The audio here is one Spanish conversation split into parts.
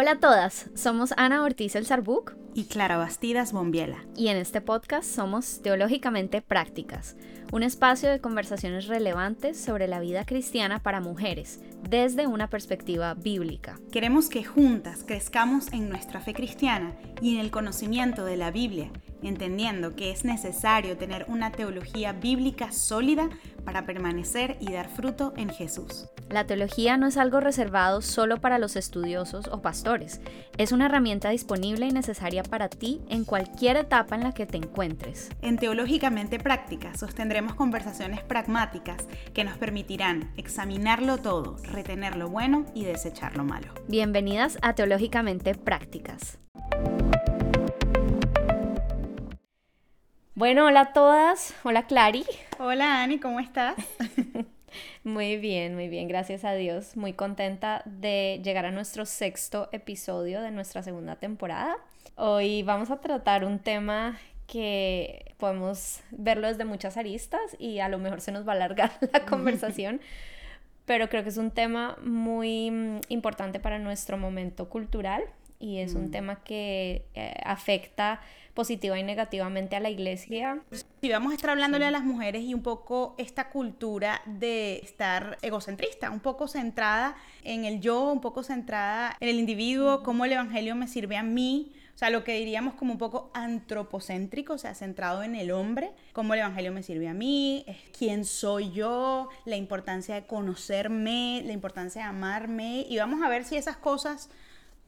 Hola a todas, somos Ana Ortiz El Sarbuc y Clara Bastidas Bombiela. Y en este podcast somos Teológicamente Prácticas, un espacio de conversaciones relevantes sobre la vida cristiana para mujeres, desde una perspectiva bíblica. Queremos que juntas crezcamos en nuestra fe cristiana y en el conocimiento de la Biblia entendiendo que es necesario tener una teología bíblica sólida para permanecer y dar fruto en Jesús. La teología no es algo reservado solo para los estudiosos o pastores, es una herramienta disponible y necesaria para ti en cualquier etapa en la que te encuentres. En Teológicamente Práctica sostendremos conversaciones pragmáticas que nos permitirán examinarlo todo, retener lo bueno y desechar lo malo. Bienvenidas a Teológicamente Prácticas. Bueno, hola a todas. Hola Clary. Hola Ani, ¿cómo estás? muy bien, muy bien, gracias a Dios. Muy contenta de llegar a nuestro sexto episodio de nuestra segunda temporada. Hoy vamos a tratar un tema que podemos verlo desde muchas aristas y a lo mejor se nos va a alargar la conversación, pero creo que es un tema muy mm, importante para nuestro momento cultural y es un mm. tema que eh, afecta positiva y negativamente a la iglesia. Y vamos a estar hablándole a las mujeres y un poco esta cultura de estar egocentrista, un poco centrada en el yo, un poco centrada en el individuo, cómo el evangelio me sirve a mí. O sea, lo que diríamos como un poco antropocéntrico, o sea, centrado en el hombre, cómo el Evangelio me sirve a mí, quién soy yo, la importancia de conocerme, la importancia de amarme. Y vamos a ver si esas cosas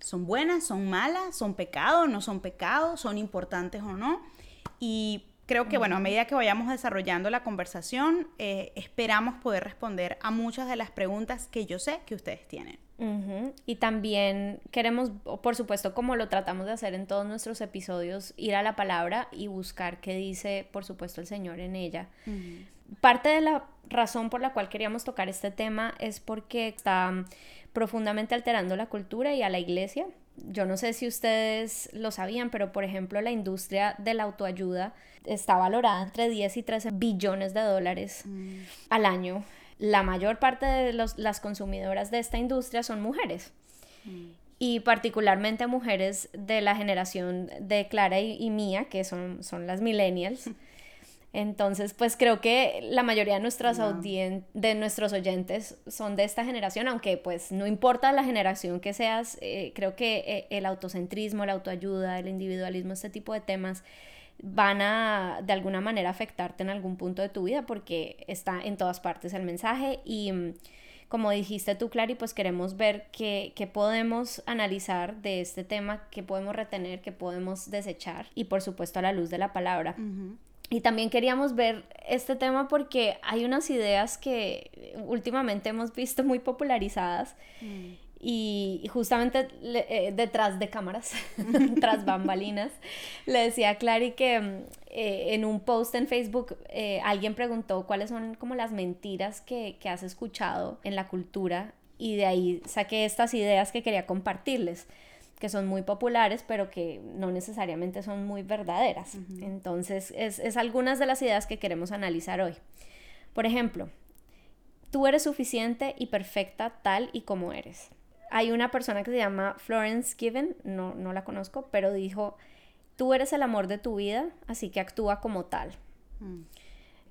son buenas, son malas, son pecados, no son pecados, son importantes o no. Y creo que, bueno, a medida que vayamos desarrollando la conversación, eh, esperamos poder responder a muchas de las preguntas que yo sé que ustedes tienen. Y también queremos, por supuesto, como lo tratamos de hacer en todos nuestros episodios, ir a la palabra y buscar qué dice, por supuesto, el Señor en ella. Parte de la razón por la cual queríamos tocar este tema es porque está profundamente alterando la cultura y a la iglesia. Yo no sé si ustedes lo sabían, pero por ejemplo la industria de la autoayuda está valorada entre 10 y 13 billones de dólares mm. al año. La mayor parte de las consumidoras de esta industria son mujeres. Mm. Y particularmente mujeres de la generación de Clara y, y mía, que son, son las millennials. Entonces, pues creo que la mayoría de, nuestras de nuestros oyentes son de esta generación, aunque pues no importa la generación que seas, eh, creo que eh, el autocentrismo, la autoayuda, el individualismo, este tipo de temas van a de alguna manera afectarte en algún punto de tu vida porque está en todas partes el mensaje y mm, como dijiste tú, Clary, pues queremos ver qué, podemos analizar de este tema, qué podemos retener, qué podemos desechar y por supuesto a la luz de la palabra. Y también queríamos ver este tema porque hay unas ideas que últimamente hemos visto muy popularizadas mm. y, justamente eh, detrás de cámaras, tras bambalinas, le decía a Clary que mm, eh, en un post en Facebook eh, alguien preguntó cuáles son como las mentiras que, que has escuchado en la cultura y de ahí saqué estas ideas que quería compartirles que son muy populares, pero que no necesariamente son muy verdaderas. Entonces, es, es algunas de las ideas que queremos analizar hoy. Por ejemplo, tú eres suficiente y perfecta tal y como eres. Hay una persona que se llama Florence Given, no, no la conozco, pero dijo, tú eres el amor de tu vida, así que actúa como tal. Mm.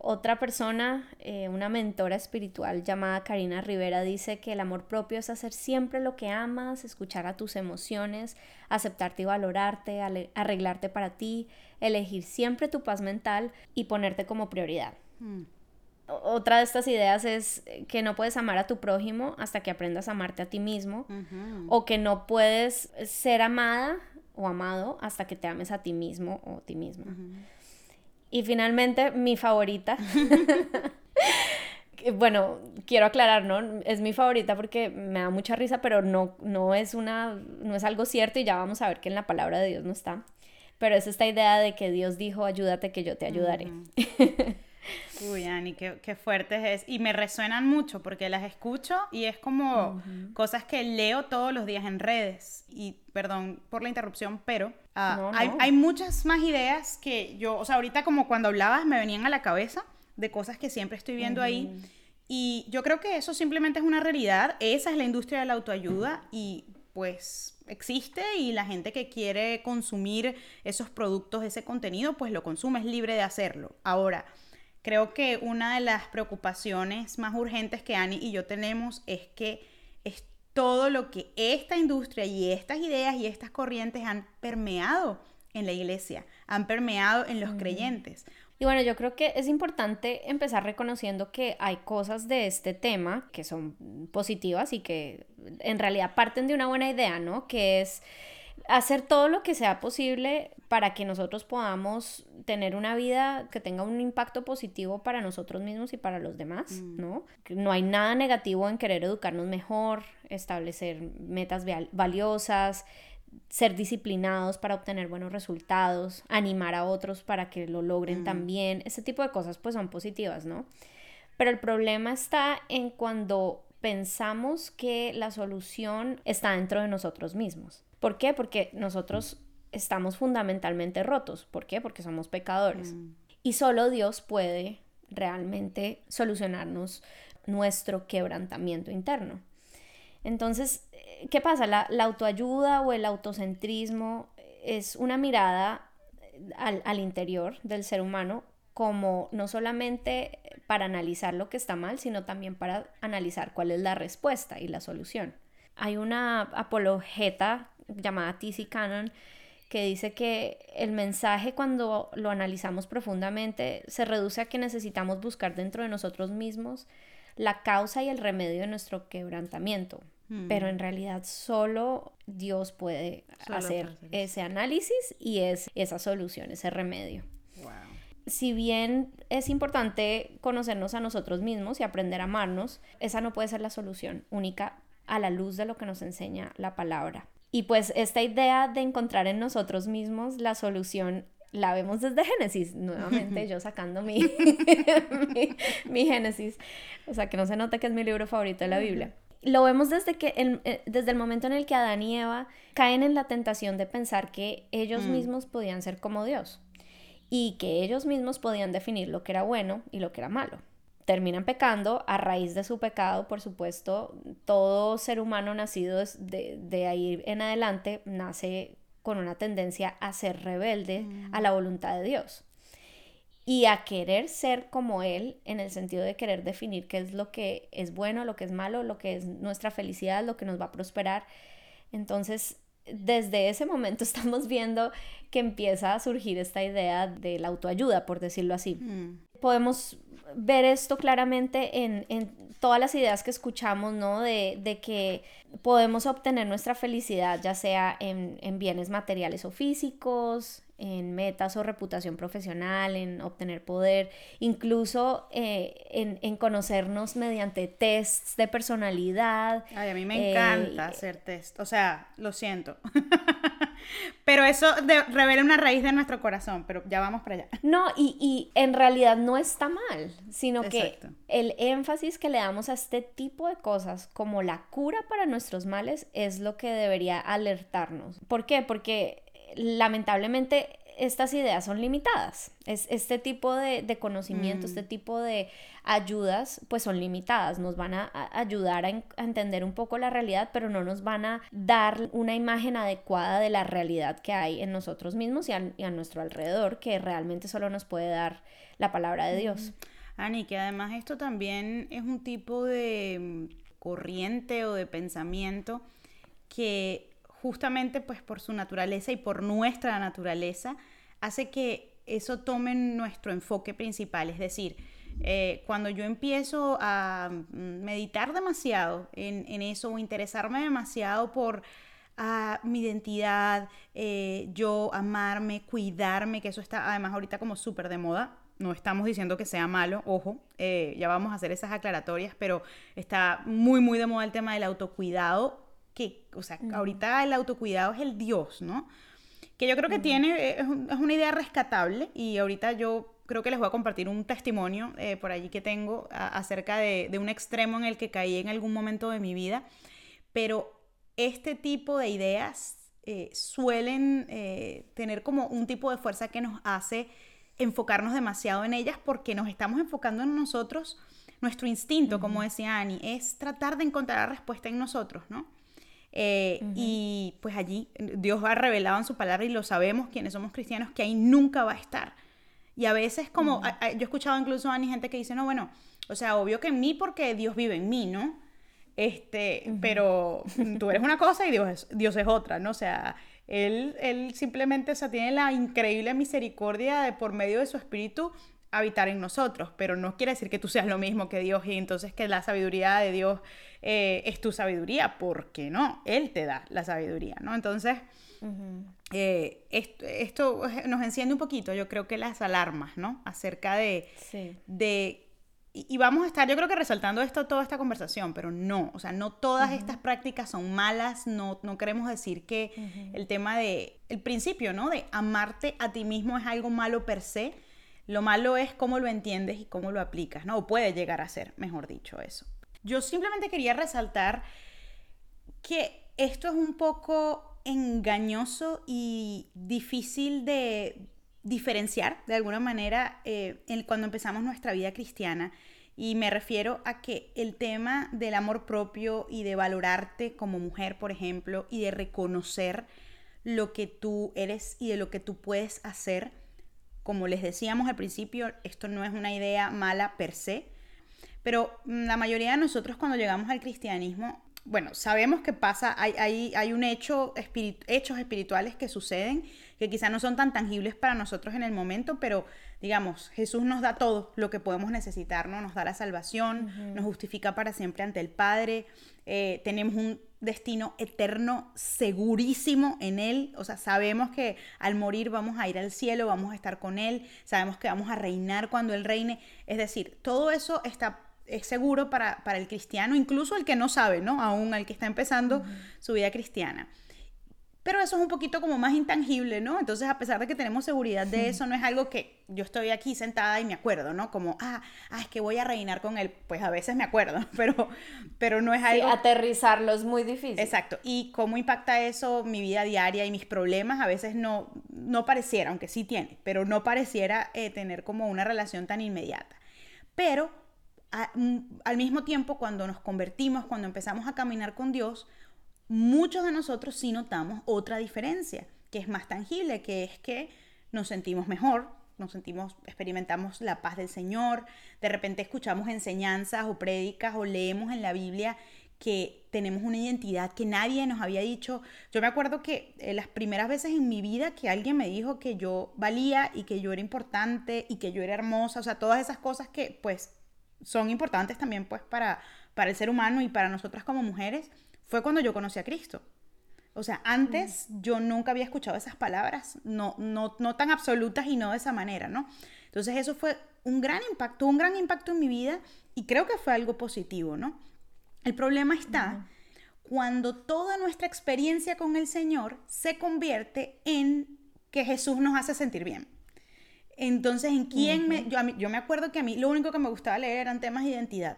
Otra persona, eh, una mentora espiritual llamada Karina Rivera, dice que el amor propio es hacer siempre lo que amas, escuchar a tus emociones, aceptarte y valorarte, arreglarte para ti, elegir siempre tu paz mental y ponerte como prioridad. Mm. Otra de estas ideas es que no puedes amar a tu prójimo hasta que aprendas a amarte a ti mismo o que no puedes ser amada o amado hasta que te ames a ti mismo o a ti misma. Y finalmente, mi favorita. bueno, quiero aclarar, ¿no? Es mi favorita porque me da mucha risa, pero no, no, es una, no es algo cierto y ya vamos a ver que en la palabra de Dios no está. Pero es esta idea de que Dios dijo, ayúdate que yo te ayudaré. Uy, Ani, qué, qué fuertes es. Y me resuenan mucho porque las escucho y es como cosas que leo todos los días en redes. Y perdón por la interrupción, pero ah, hay, hay, muchas más ideas que yo, o sea, ahorita como cuando hablabas me venían a la cabeza de cosas que siempre estoy viendo ahí. Y yo creo que eso simplemente es una realidad. Esa es la industria de la autoayuda y pues existe y la gente que quiere consumir esos productos, ese contenido, pues lo consume, es libre de hacerlo. Ahora, creo que una de las preocupaciones más urgentes que Ani y yo tenemos es que es todo lo que esta industria y estas ideas y estas corrientes han permeado en la iglesia, han permeado en los creyentes. Y bueno, yo creo que es importante empezar reconociendo que hay cosas de este tema que son positivas y que en realidad parten de una buena idea, ¿no? Que es hacer todo lo que sea posible para que nosotros podamos tener una vida que tenga un impacto positivo para nosotros mismos y para los demás, mm. ¿no? No hay nada negativo en querer educarnos mejor, establecer metas valiosas, ser disciplinados para obtener buenos resultados, animar a otros para que lo logren mm. también, ese tipo de cosas pues son positivas, ¿no? Pero el problema está en cuando pensamos que la solución está dentro de nosotros mismos. ¿Por qué? Porque nosotros estamos fundamentalmente rotos. ¿Por qué? Porque somos pecadores. Mm. Y solo Dios puede realmente solucionarnos nuestro quebrantamiento interno. Entonces, ¿qué pasa? La, autoayuda o el autocentrismo es una mirada al, al, interior del ser humano como no solamente para analizar lo que está mal, sino también para analizar cuál es la respuesta y la solución. Hay una apologeta llamada T.C. Cannon que dice que el mensaje cuando lo analizamos profundamente se reduce a que necesitamos buscar dentro de nosotros mismos la causa y el remedio de nuestro quebrantamiento. Pero mm. en realidad solo Dios puede hacer ese análisis y es esa solución, ese remedio. Si bien es importante conocernos a nosotros mismos y aprender a amarnos, esa no puede ser la solución única a la luz de lo que nos enseña la palabra. Y pues esta idea de encontrar en nosotros mismos la solución la vemos desde Génesis, nuevamente yo sacando mi, mi, Génesis, o sea que no se note que es mi libro favorito de la Biblia lo vemos desde, que el, eh, desde el momento en el que Adán y Eva caen en la tentación de pensar que ellos mm. mismos podían ser como Dios y que ellos mismos podían definir lo que era bueno y lo que era malo. Terminan pecando a raíz de su pecado, por supuesto, todo ser humano nacido de, de ahí en adelante nace con una tendencia a ser rebelde a mm. la voluntad de Dios y a querer ser como Él en el sentido de querer definir qué es lo que es bueno, lo que es malo, lo que es nuestra felicidad, lo que nos va a prosperar. Entonces, desde ese momento estamos viendo que empieza a surgir esta idea de la autoayuda, por decirlo así. Mm. Podemos ver esto claramente en, todas las ideas que escuchamos, ¿no? De, que podemos obtener nuestra felicidad, ya sea en, en bienes materiales o físicos, en metas o reputación profesional, en obtener poder, incluso eh, en, conocernos mediante tests de personalidad. Ay, a mí me encanta eh, hacer test, o sea, lo siento. pero eso revela una raíz de nuestro corazón, pero ya vamos para allá. No, y, en realidad no está mal, sino que el énfasis que le damos a este tipo de cosas como la cura para nuestros males es lo que debería alertarnos. ¿Por qué? Porque lamentablemente estas ideas son limitadas. Es, este tipo de, conocimiento, este mm. tipo de ayudas, pues son limitadas. Nos van a, ayudar a, entender un poco la realidad, pero no nos van a dar una imagen adecuada de la realidad que hay en nosotros mismos y a, nuestro alrededor, que realmente solo nos puede dar la palabra de Dios. Ani, que además esto también es un tipo de corriente o de pensamiento que justamente pues por su naturaleza y por nuestra naturaleza, hace que eso tome nuestro enfoque principal. Es decir, eh, cuando yo empiezo a mm, meditar demasiado en, eso o interesarme demasiado por ah, mi identidad, eh, yo amarme, cuidarme, que eso está además ahorita como súper de moda. No estamos diciendo que sea malo, ojo, eh, ya vamos a hacer esas aclaratorias, pero está muy, muy de moda el tema del autocuidado que, o sea, ahorita el autocuidado es el Dios, ¿no? Que yo creo que tiene, es, una idea rescatable y ahorita yo creo que les voy a compartir un testimonio eh, por allí que tengo acerca de, un extremo en el que caí en algún momento de mi vida, pero este tipo de ideas eh, suelen eh, tener como un tipo de fuerza que nos hace enfocarnos demasiado en ellas porque nos estamos enfocando en nosotros, nuestro instinto, como decía Annie, es tratar de encontrar la respuesta en nosotros, ¿no? Eh, y pues allí Dios ha revelado en su palabra y lo sabemos quienes somos cristianos que ahí nunca va a estar. Y a veces como, yo he escuchado incluso a gente que dice, no, bueno, o sea, obvio que en mí porque Dios vive en mí, ¿no? Este, pero tú eres una cosa y Dios es, Dios es otra, ¿no? O sea, él, él simplemente, o sea, tiene la increíble misericordia de por medio de su espíritu habitar en nosotros, pero no quiere decir que tú seas lo mismo que Dios y entonces que la sabiduría de Dios eh, es tu sabiduría, porque no, Él te da la sabiduría, ¿no? Entonces, eh, esto, nos enciende un poquito, yo creo que las alarmas, ¿no? Acerca de, de y, vamos a estar, yo creo que resaltando esto toda esta conversación, pero no, o sea, no todas estas prácticas son malas, no, no queremos decir que el tema de, el principio, ¿no? De amarte a ti mismo es algo malo per se, lo malo es cómo lo entiendes y cómo lo aplicas, ¿no? O puede llegar a ser, mejor dicho, eso. Yo simplemente quería resaltar que esto es un poco engañoso y difícil de diferenciar de alguna manera eh, cuando empezamos nuestra vida cristiana. Y me refiero a que el tema del amor propio y de valorarte como mujer, por ejemplo, y de reconocer lo que tú eres y de lo que tú puedes hacer, como les decíamos al principio, esto no es una idea mala per se, pero la mayoría de nosotros cuando llegamos al cristianismo bueno, sabemos que pasa, hay, hay, hay un hecho, hechos espirituales que suceden que quizás no son tan tangibles para nosotros en el momento, pero digamos, Jesús nos da todo lo que podemos necesitar, ¿no? Nos da la salvación, nos justifica para siempre ante el Padre, eh, tenemos un destino eterno segurísimo en Él, o sea, sabemos que al morir vamos a ir al cielo, vamos a estar con Él, sabemos que vamos a reinar cuando Él reine, es decir, todo eso está es seguro para, el cristiano, incluso el que no sabe, ¿no? Aún el que está empezando su vida cristiana. Pero eso es un poquito como más intangible, ¿no? Entonces, a pesar de que tenemos seguridad de eso, no es algo que yo estoy aquí sentada y me acuerdo, ¿no? Como, ah, ah es que voy a reinar con él. Pues a veces me acuerdo, pero, pero no es algo... Sí, aterrizarlo es muy difícil. Exacto. Y cómo impacta eso mi vida diaria y mis problemas, a veces no, no pareciera, aunque sí tiene, pero no pareciera eh, tener como una relación tan inmediata. Pero Mm, al mismo tiempo, cuando nos convertimos, cuando empezamos a caminar con Dios, muchos de nosotros sí notamos otra diferencia, que es más tangible, que es que nos sentimos mejor, nos sentimos, experimentamos la paz del Señor, de repente escuchamos enseñanzas o prédicas o leemos en la Biblia que tenemos una identidad que nadie nos había dicho. Yo me acuerdo que eh, las primeras veces en mi vida que alguien me dijo que yo valía y que yo era importante y que yo era hermosa, o sea, todas esas cosas que pues son importantes también pues para, para el ser humano y para nosotras como mujeres, fue cuando yo conocí a Cristo. O sea, antes yo nunca había escuchado esas palabras, no, no, no tan absolutas y no de esa manera, ¿no? Entonces eso fue un gran impacto, un gran impacto en mi vida y creo que fue algo positivo, ¿no? El problema está cuando toda nuestra experiencia con el Señor se convierte en que Jesús nos hace sentir bien. Entonces, ¿en quién me...? Yo, yo me acuerdo que a mí lo único que me gustaba leer eran temas de identidad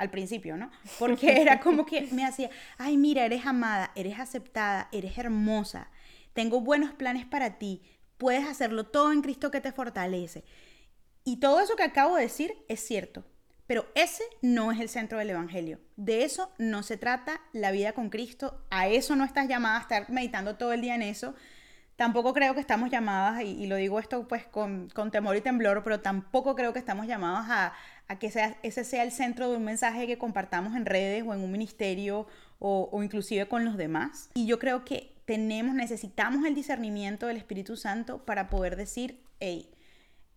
al principio, ¿no? Porque era como que me hacía, ay, mira, eres amada, eres aceptada, eres hermosa, tengo buenos planes para ti, puedes hacerlo todo en Cristo que te fortalece. Y todo eso que acabo de decir es cierto, pero ese no es el centro del Evangelio. De eso no se trata la vida con Cristo, a eso no estás llamada a estar meditando todo el día en eso, Tampoco creo que estamos llamadas, y, lo digo esto pues con, temor y temblor, pero tampoco creo que estamos llamados a, que sea, ese sea el centro de un mensaje que compartamos en redes o en un ministerio o, o inclusive con los demás. Y yo creo que tenemos, necesitamos el discernimiento del Espíritu Santo para poder decir, hey,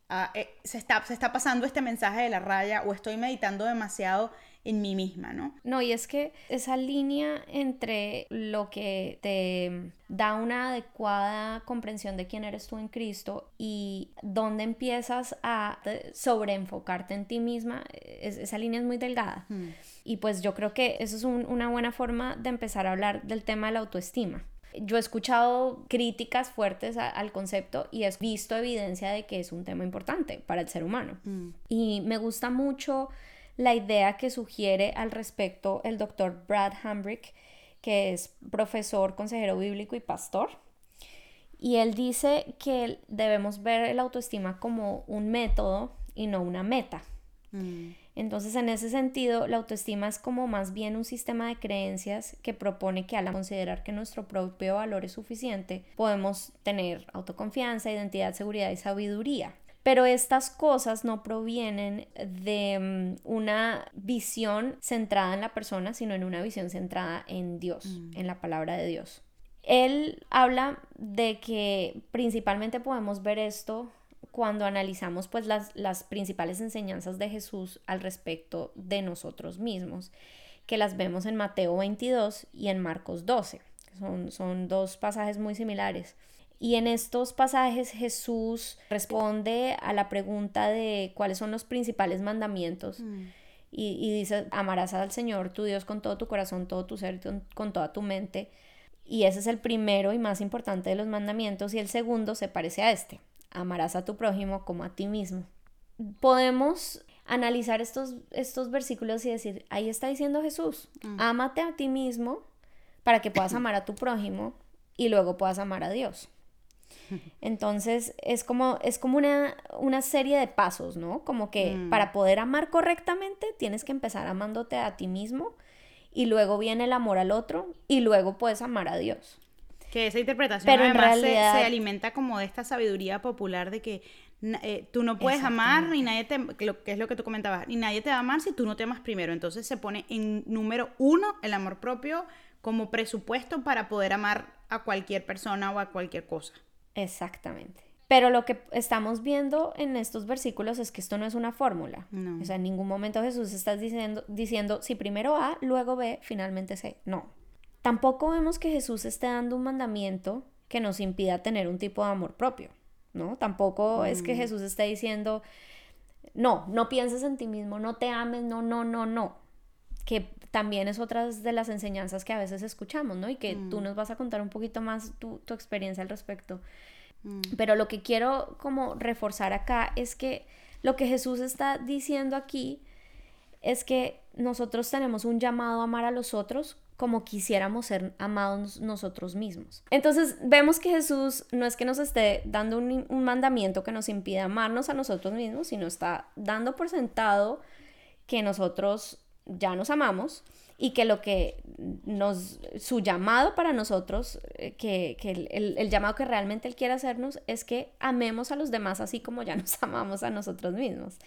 ah, eh, se, está, se está pasando este mensaje de la raya o estoy meditando demasiado en mí misma, ¿no? No, y es que esa línea entre lo que te da una adecuada comprensión de quién eres tú en Cristo y dónde empiezas a sobreenfocarte en ti misma, esa línea es muy delgada. Hmm. Y pues yo creo que eso es una buena forma de empezar a hablar del tema de la autoestima. Yo he escuchado críticas fuertes al concepto y he visto evidencia de que es un tema importante para el ser humano. Hmm. Y me gusta mucho la idea que sugiere al respecto el doctor Brad Hambrick, que es profesor, consejero bíblico y pastor. Y él dice que debemos ver el autoestima como un método y no una meta. Mm. Entonces, en ese sentido, la autoestima es como más bien un sistema de creencias que propone que al considerar que nuestro propio valor es suficiente, podemos tener autoconfianza, identidad, seguridad y sabiduría. Pero estas cosas no provienen de mm, una visión centrada en la persona, sino en una visión centrada en Dios, mm. en la palabra de Dios. Él habla de que principalmente podemos ver esto cuando analizamos pues las, las principales enseñanzas de Jesús al respecto de nosotros mismos, que las vemos en Mateo 22 y en Marcos 12. Son, son dos pasajes muy similares. Y en estos pasajes Jesús responde a la pregunta de cuáles son los principales mandamientos. Mm. Y, dice, amarás al Señor tu Dios con todo tu corazón, todo tu ser, con toda tu mente. Y ese es el primero y más importante de los mandamientos. Y el segundo se parece a este. Amarás a tu prójimo como a ti mismo. Podemos analizar estos, estos versículos y decir, ahí está diciendo Jesús, mm. ámate a ti mismo para que puedas amar a tu prójimo y luego puedas amar a Dios. Entonces es como, es como una, una serie de pasos, ¿no? Como que mm. para poder amar correctamente tienes que empezar amándote a ti mismo y luego viene el amor al otro y luego puedes amar a Dios. Que esa interpretación Pero en realidad... se, alimenta como de esta sabiduría popular de que eh, tú no puedes amar ni nadie te, que es lo que tú comentabas, ni nadie te va a amar si tú no te amas primero. Entonces se pone en número uno el amor propio como presupuesto para poder amar a cualquier persona o a cualquier cosa. Exactamente. Pero lo que estamos viendo en estos versículos es que esto no es una fórmula. O sea, en ningún momento Jesús está diciendo, diciendo si primero A, luego B, finalmente C. No. Tampoco vemos que Jesús esté dando un mandamiento que nos impida tener un tipo de amor propio. ¿No? Tampoco es que mm. Jesús esté diciendo, no, no pienses en ti mismo, no te ames, no, no, no, no. Que también es otra de las enseñanzas que a veces escuchamos, ¿no? Y que tú mm. nos vas a contar un poquito más tu, tu experiencia al respecto. Mm. Pero lo que quiero como reforzar acá es que lo que Jesús está diciendo aquí es que nosotros tenemos un llamado a amar a los otros como quisiéramos ser amados nosotros mismos. Entonces vemos que Jesús no es que nos esté dando un, un, mandamiento que nos impida amarnos a nosotros mismos, sino está dando por sentado que nosotros ya nos amamos y que lo que nos, su llamado para nosotros, eh, que, el, llamado que realmente Él quiere hacernos es que amemos a los demás así como ya nos amamos a nosotros mismos.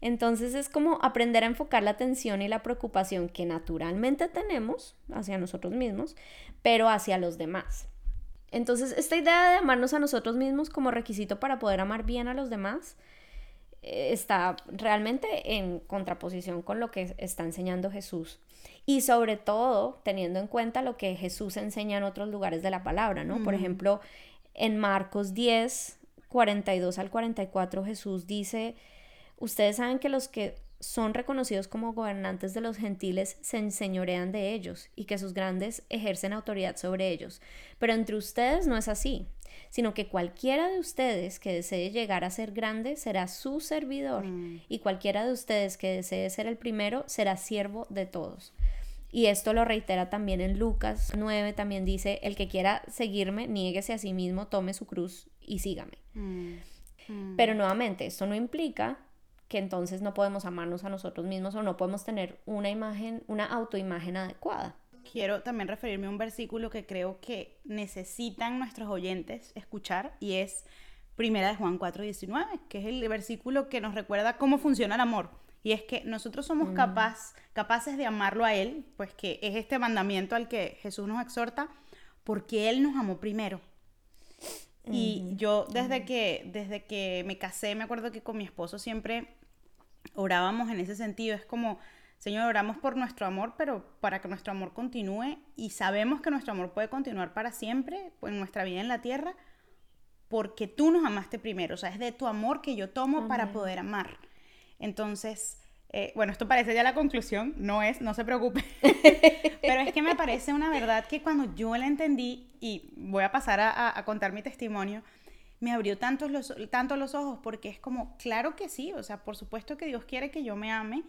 Entonces es como aprender a enfocar la atención y la preocupación que naturalmente tenemos hacia nosotros mismos, pero hacia los demás. Entonces esta idea de amarnos a nosotros mismos como requisito para poder amar bien a los demás, está realmente en contraposición con lo que está enseñando Jesús y sobre todo teniendo en cuenta lo que Jesús enseña en otros lugares de la palabra, ¿no? Por ejemplo, en Marcos 10, 42 al 44 Jesús dice, ustedes saben que los que son reconocidos como gobernantes de los gentiles se enseñorean de ellos y que sus grandes ejercen autoridad sobre ellos, pero entre ustedes no es así sino que cualquiera de ustedes que desee llegar a ser grande será su servidor mm. y cualquiera de ustedes que desee ser el primero será siervo de todos. Y esto lo reitera también en Lucas 9, también dice, el que quiera seguirme, niéguese a sí mismo, tome su cruz y sígame. Mm. Mm. Pero nuevamente, esto no implica que entonces no podemos amarnos a nosotros mismos o no podemos tener una imagen, una autoimagen adecuada quiero también referirme a un versículo que creo que necesitan nuestros oyentes escuchar y es Primera de Juan 4:19, que es el versículo que nos recuerda cómo funciona el amor. Y es que nosotros somos mm. capaz, capaces de amarlo a Él, pues que es este mandamiento al que Jesús nos exhorta, porque Él nos amó primero. Y yo desde que, desde que me casé, me acuerdo que con mi esposo siempre orábamos en ese sentido. Es como, Señor, oramos por nuestro amor, pero para que nuestro amor continúe y sabemos que nuestro amor puede continuar para siempre en nuestra vida en la tierra, porque tú nos amaste primero, o sea, es de tu amor que yo tomo para poder amar. Entonces, eh, bueno, esto parece ya la conclusión, no es, no se preocupe, pero es que me parece una verdad que cuando yo la entendí, y voy a pasar a, contar mi testimonio, me abrió tanto los, tanto los ojos porque es como, claro que sí, o sea, por supuesto que Dios quiere que yo me ame,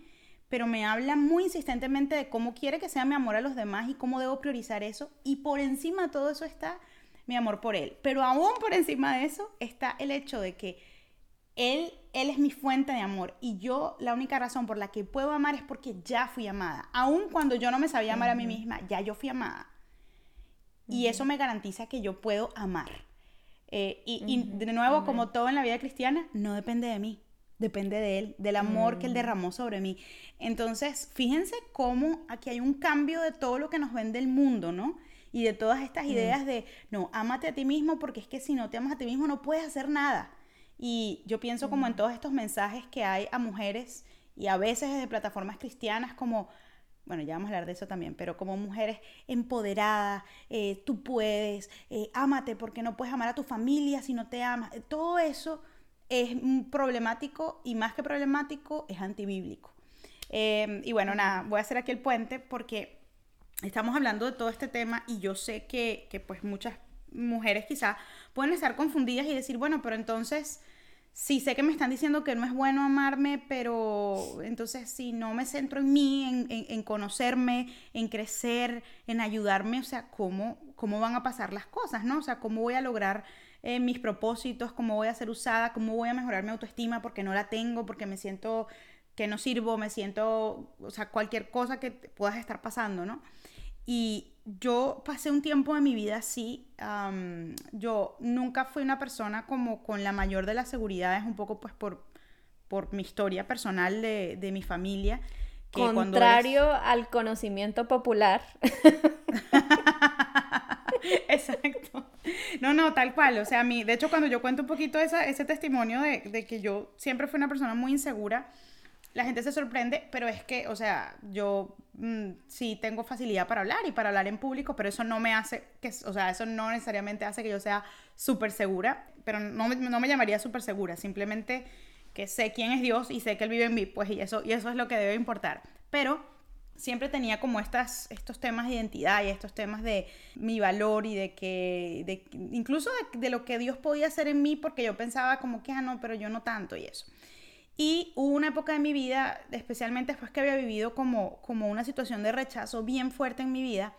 pero me habla muy insistentemente de cómo quiere que sea mi amor a los demás y cómo debo priorizar eso. Y por encima de todo eso está mi amor por Él. Pero aún por encima de eso está el hecho de que Él, él es mi fuente de amor y yo la única razón por la que puedo amar es porque ya fui amada. Aun cuando yo no me sabía amar a mí misma, ya yo fui amada. Y eso me garantiza que yo puedo amar. Eh, y, de nuevo, como todo en la vida cristiana, no depende de mí, depende de Él, del amor que Él mm. derramó sobre mí. Entonces, fíjense cómo aquí hay un cambio de todo lo que nos vende el mundo, ¿no? Y de todas estas ideas de, no, ámate a ti mismo porque es que si no te amas a ti mismo no puedes hacer nada. Y yo pienso como en todos estos mensajes que hay a mujeres y a veces desde plataformas cristianas como, bueno, ya vamos a hablar de eso también, pero como mujeres empoderadas, eh, tú puedes, eh, ámate porque no puedes amar a tu familia si no te amas. Todo eso es problemático y más que problemático es antibíblico. Eh, y bueno, nada, voy a hacer aquí el puente porque estamos hablando de todo este tema y yo sé que, que pues muchas mujeres quizás pueden estar confundidas y decir, bueno, pero entonces sí sé que me están diciendo que no es bueno amarme, pero entonces si no me centro en mí, en, en, conocerme, en crecer, en ayudarme, o sea, ¿cómo, ¿cómo van a pasar las cosas, no? O sea, ¿cómo voy a lograr eh, mis propósitos? ¿Cómo voy a ser usada? ¿Cómo voy a mejorar mi autoestima porque no la tengo, porque me siento que no sirvo, me siento, o sea, cualquier cosa que puedas estar pasando, ¿no? Y yo pasé un tiempo de mi vida así. yo nunca fui una persona como con la mayor de las seguridades, un poco pues por, por mi historia personal de, de mi familia. Que Contrario al conocimiento popular. Exacto. No, no, tal cual. O sea, a mí, de hecho, cuando yo cuento un poquito esa, ese testimonio de, de que yo siempre fui una persona muy insegura, la gente se sorprende, pero es que, o sea, yo mm, sí tengo facilidad para hablar y para hablar en público, pero eso no me hace, que, o sea, eso no necesariamente hace que yo sea súper segura, pero no, no me llamaría súper segura, simplemente que sé quién es Dios y sé que Él vive en mí, pues y eso, y eso es lo que debe importar. Pero siempre tenía como estas, estos temas de identidad y estos temas de mi valor y de que, de, incluso de, de, lo que Dios podía hacer en mí, porque yo pensaba como que, ah, no, pero yo no tanto y eso. Y hubo una época de mi vida, especialmente después que había vivido como, como una situación de rechazo bien fuerte en mi vida,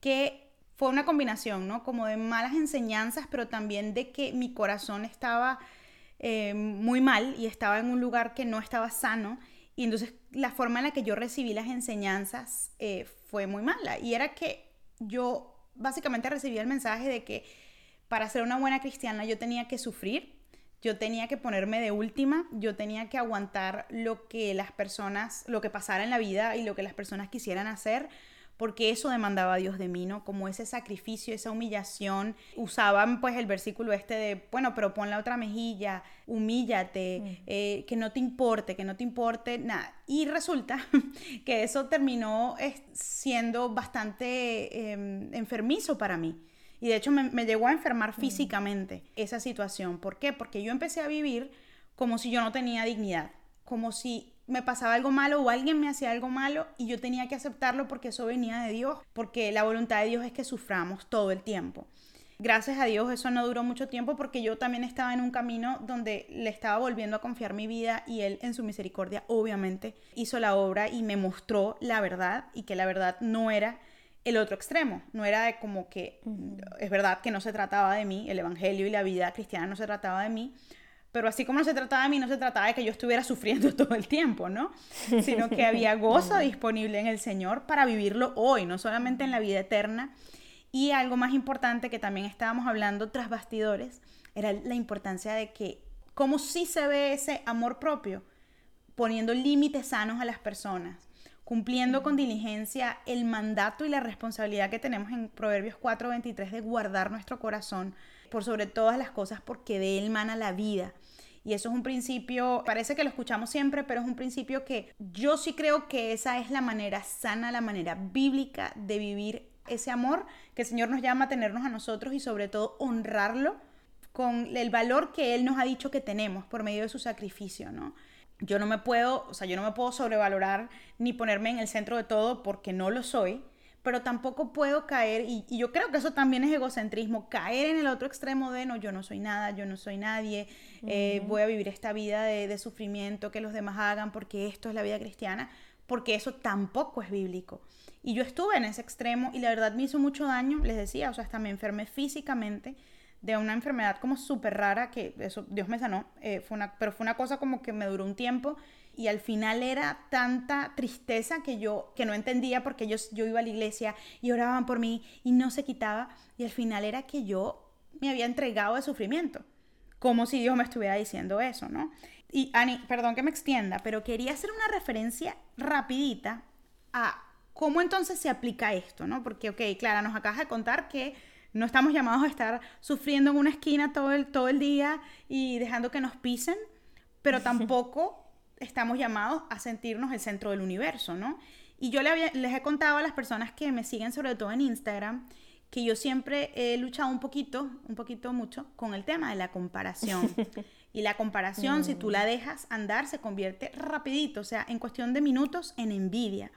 que fue una combinación, ¿no? Como de malas enseñanzas, pero también de que mi corazón estaba eh, muy mal y estaba en un lugar que no estaba sano. Y entonces la forma en la que yo recibí las enseñanzas eh, fue muy mala. Y era que yo básicamente recibí el mensaje de que para ser una buena cristiana yo tenía que sufrir yo tenía que ponerme de última, yo tenía que aguantar lo que las personas, lo que pasara en la vida y lo que las personas quisieran hacer, porque eso demandaba a Dios de mí, ¿no? Como ese sacrificio, esa humillación. Usaban pues el versículo este de, bueno, pero pon la otra mejilla, humíllate, eh, que no te importe, que no te importe nada. Y resulta que eso terminó siendo bastante em, enfermizo para mí. Y de hecho me, llegó a enfermar físicamente esa situación. ¿Por qué? Porque yo empecé a vivir como si yo no tenía dignidad, como si me pasaba algo malo o alguien me hacía algo malo y yo tenía que aceptarlo porque eso venía de Dios, porque la voluntad de Dios es que suframos todo el tiempo. Gracias a Dios eso no duró mucho tiempo porque yo también estaba en un camino donde le estaba volviendo a confiar mi vida y Él en su misericordia obviamente hizo la obra y me mostró la verdad y que la verdad no era el otro extremo. No era de como que, es verdad que no se trataba de mí, el Evangelio y la vida cristiana no se trataba de mí, pero así como no se trataba de mí, no se trataba de que yo estuviera sufriendo todo el tiempo, ¿no? Sino que había gozo disponible en el Señor para vivirlo hoy, no solamente en la vida eterna. Y algo más importante que también estábamos hablando tras bastidores, era la importancia de que, como sí se ve ese amor propio, poniendo límites sanos a las personas cumpliendo con diligencia el mandato y la responsabilidad que tenemos en Proverbios 4:23 de guardar nuestro corazón por sobre todas las cosas porque de él mana la vida. Y eso es un principio, parece que lo escuchamos siempre, pero es un principio que yo sí creo que esa es la manera sana, la manera bíblica de vivir ese amor que el Señor nos llama a tenernos a nosotros y sobre todo honrarlo con el valor que Él nos ha dicho que tenemos por medio de su sacrificio, ¿no? Yo no me puedo, o sea, yo no me puedo sobrevalorar ni ponerme en el centro de todo porque no lo soy, pero tampoco puedo caer, y, yo creo que eso también es egocentrismo, caer en el otro extremo de no, yo no soy nada, yo no soy nadie, eh, voy a vivir esta vida de, de, sufrimiento que los demás hagan porque esto es la vida cristiana, porque eso tampoco es bíblico. Y yo estuve en ese extremo y la verdad me hizo mucho daño, les decía, o sea, hasta me enfermé físicamente de una enfermedad como súper rara, que eso Dios me sanó, eh, fue una, pero fue una cosa como que me duró un tiempo y al final era tanta tristeza que yo que no entendía porque yo, yo iba a la iglesia y oraban por mí y no se quitaba y al final era que yo me había entregado de sufrimiento, como si Dios me estuviera diciendo eso, ¿no? Y Ani, perdón que me extienda, pero quería hacer una referencia rapidita a cómo entonces se aplica esto, ¿no? Porque, ok, Clara, nos acabas de contar que no estamos llamados a estar sufriendo en una esquina todo el, todo el día y dejando que nos pisen, pero tampoco estamos llamados a sentirnos el centro del universo, ¿no? Y yo les, he contado a las personas que me siguen, sobre todo en Instagram, que yo siempre he luchado un poquito, un poquito mucho, con el tema de la comparación. Y la comparación, si tú la dejas andar, se convierte rapidito, o sea, en cuestión de minutos, en envidia.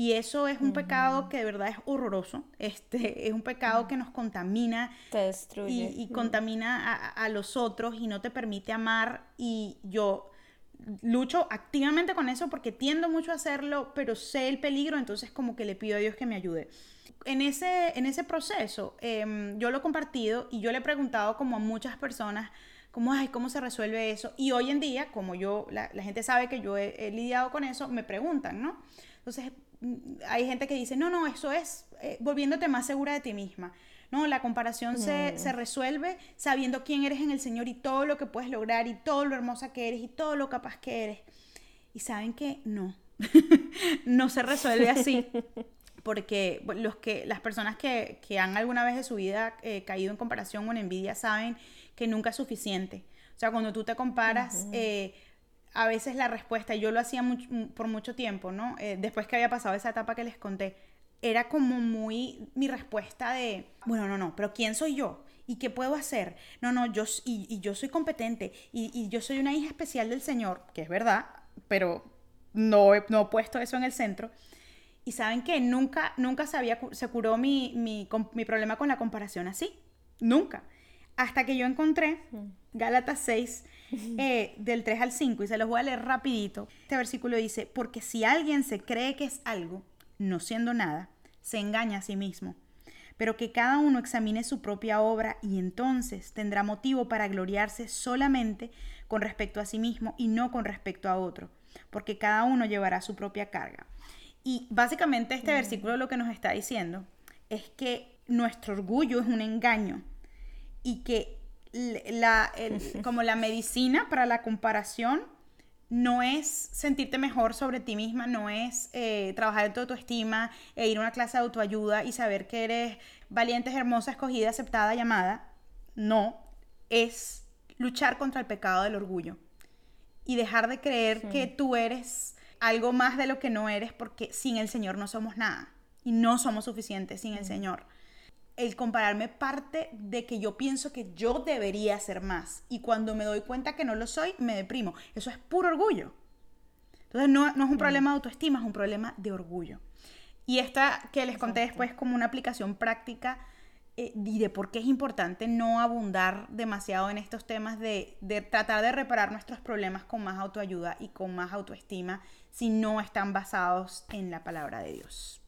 Y eso es un pecado que de verdad es horroroso. Este, es un pecado que nos contamina. Te destruye. Y, contamina a, a, los otros y no te permite amar. Y yo lucho activamente con eso porque tiendo mucho a hacerlo, pero sé el peligro, entonces como que le pido a Dios que me ayude. En ese, en ese proceso, em, yo lo he compartido y yo le he preguntado como a muchas personas, como, ay, ¿cómo se resuelve eso? Y hoy en día, como yo, la, gente sabe que yo he, lidiado con eso, me preguntan, ¿no? Entonces, hay gente que dice, no, no, eso es eh, volviéndote más segura de ti misma. No, la comparación se, se, resuelve sabiendo quién eres en el Señor y todo lo que puedes lograr y todo lo hermosa que eres y todo lo capaz que eres. Y saben que no, no se resuelve así. Porque los que, las personas que, que han alguna vez de su vida eh, caído en comparación o en envidia saben que nunca es suficiente. O sea, cuando tú te comparas, eh, a veces la respuesta, y yo lo hacía por mucho tiempo, ¿no? Eh, después que había pasado esa etapa que les conté, era como muy mi respuesta de, bueno, no, no, pero ¿quién soy yo? ¿Y qué puedo hacer? No, no, yo, y, yo soy competente y, yo soy una hija especial del Señor, que es verdad, pero no he, no puesto eso en el centro. Y saben que nunca, nunca se, había, se curó mi, mi, mi problema con la comparación así. Nunca. Hasta que yo encontré Gálatas 6, eh, del 3 al 5, y se los voy a leer rapidito. Este versículo dice, porque si alguien se cree que es algo, no siendo nada, se engaña a sí mismo. Pero que cada uno examine su propia obra y entonces tendrá motivo para gloriarse solamente con respecto a sí mismo y no con respecto a otro, porque cada uno llevará su propia carga. Y básicamente este versículo lo que nos está diciendo es que nuestro orgullo es un engaño y que la, como la medicina para la comparación no es sentirte mejor sobre ti misma, no es eh, trabajar en tu autoestima e ir a una clase de autoayuda y saber que eres valiente, hermosa, escogida, aceptada, llamada. No, es luchar contra el pecado del orgullo y dejar de creer que tú eres algo más de lo que no eres porque sin el Señor no somos nada y no somos suficientes sin el Señor el compararme parte de que yo pienso que yo debería ser más. Y cuando me doy cuenta que no lo soy, me deprimo. Eso es puro orgullo. Entonces no, es un problema de autoestima, es un problema de orgullo. Y esta que les conté después como una aplicación práctica eh, y de por qué es importante no abundar demasiado en estos temas de, tratar de reparar nuestros problemas con más autoayuda y con más autoestima si no están basados en la palabra de Dios.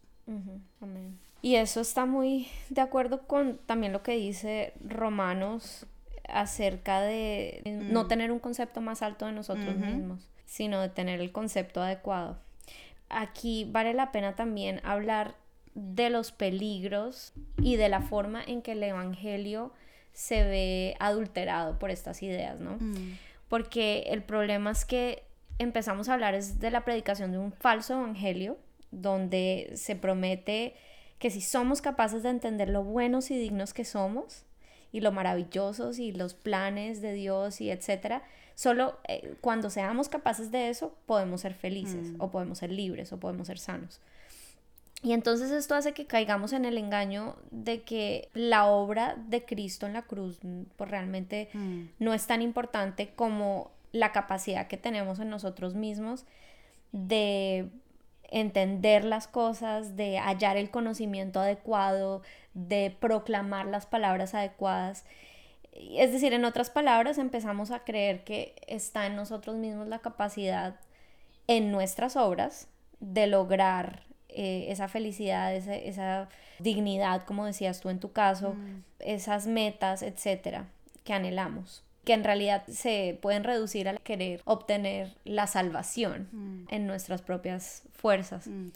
Amén. Y eso está muy de acuerdo con también lo que dice Romanos acerca de no mm. tener un concepto más alto de nosotros mismos, sino de tener el concepto adecuado. Aquí vale la pena también hablar de los peligros y de la forma en que el Evangelio se ve adulterado por estas ideas, ¿no? Mm. Porque el problema es que empezamos a hablar es de la predicación de un falso Evangelio, donde se promete que si somos capaces de entender lo buenos y dignos que somos y lo maravillosos y los planes de Dios y etcétera, solo eh, cuando seamos capaces de eso podemos ser felices mm. o podemos ser libres o podemos ser sanos. Y entonces esto hace que caigamos en el engaño de que la obra de Cristo en la cruz mm, pues realmente mm. no es tan importante como la capacidad que tenemos en nosotros mismos de entender las cosas, de hallar el conocimiento adecuado, de proclamar las palabras adecuadas. Es decir, en otras palabras, empezamos a creer que está en nosotros mismos la capacidad, en nuestras obras, de lograr eh, esa felicidad, esa, dignidad, como decías tú en tu caso, mm. esas metas, etcétera, que anhelamos que en realidad se pueden reducir al querer obtener la salvación mm. en nuestras propias fuerzas. Mm,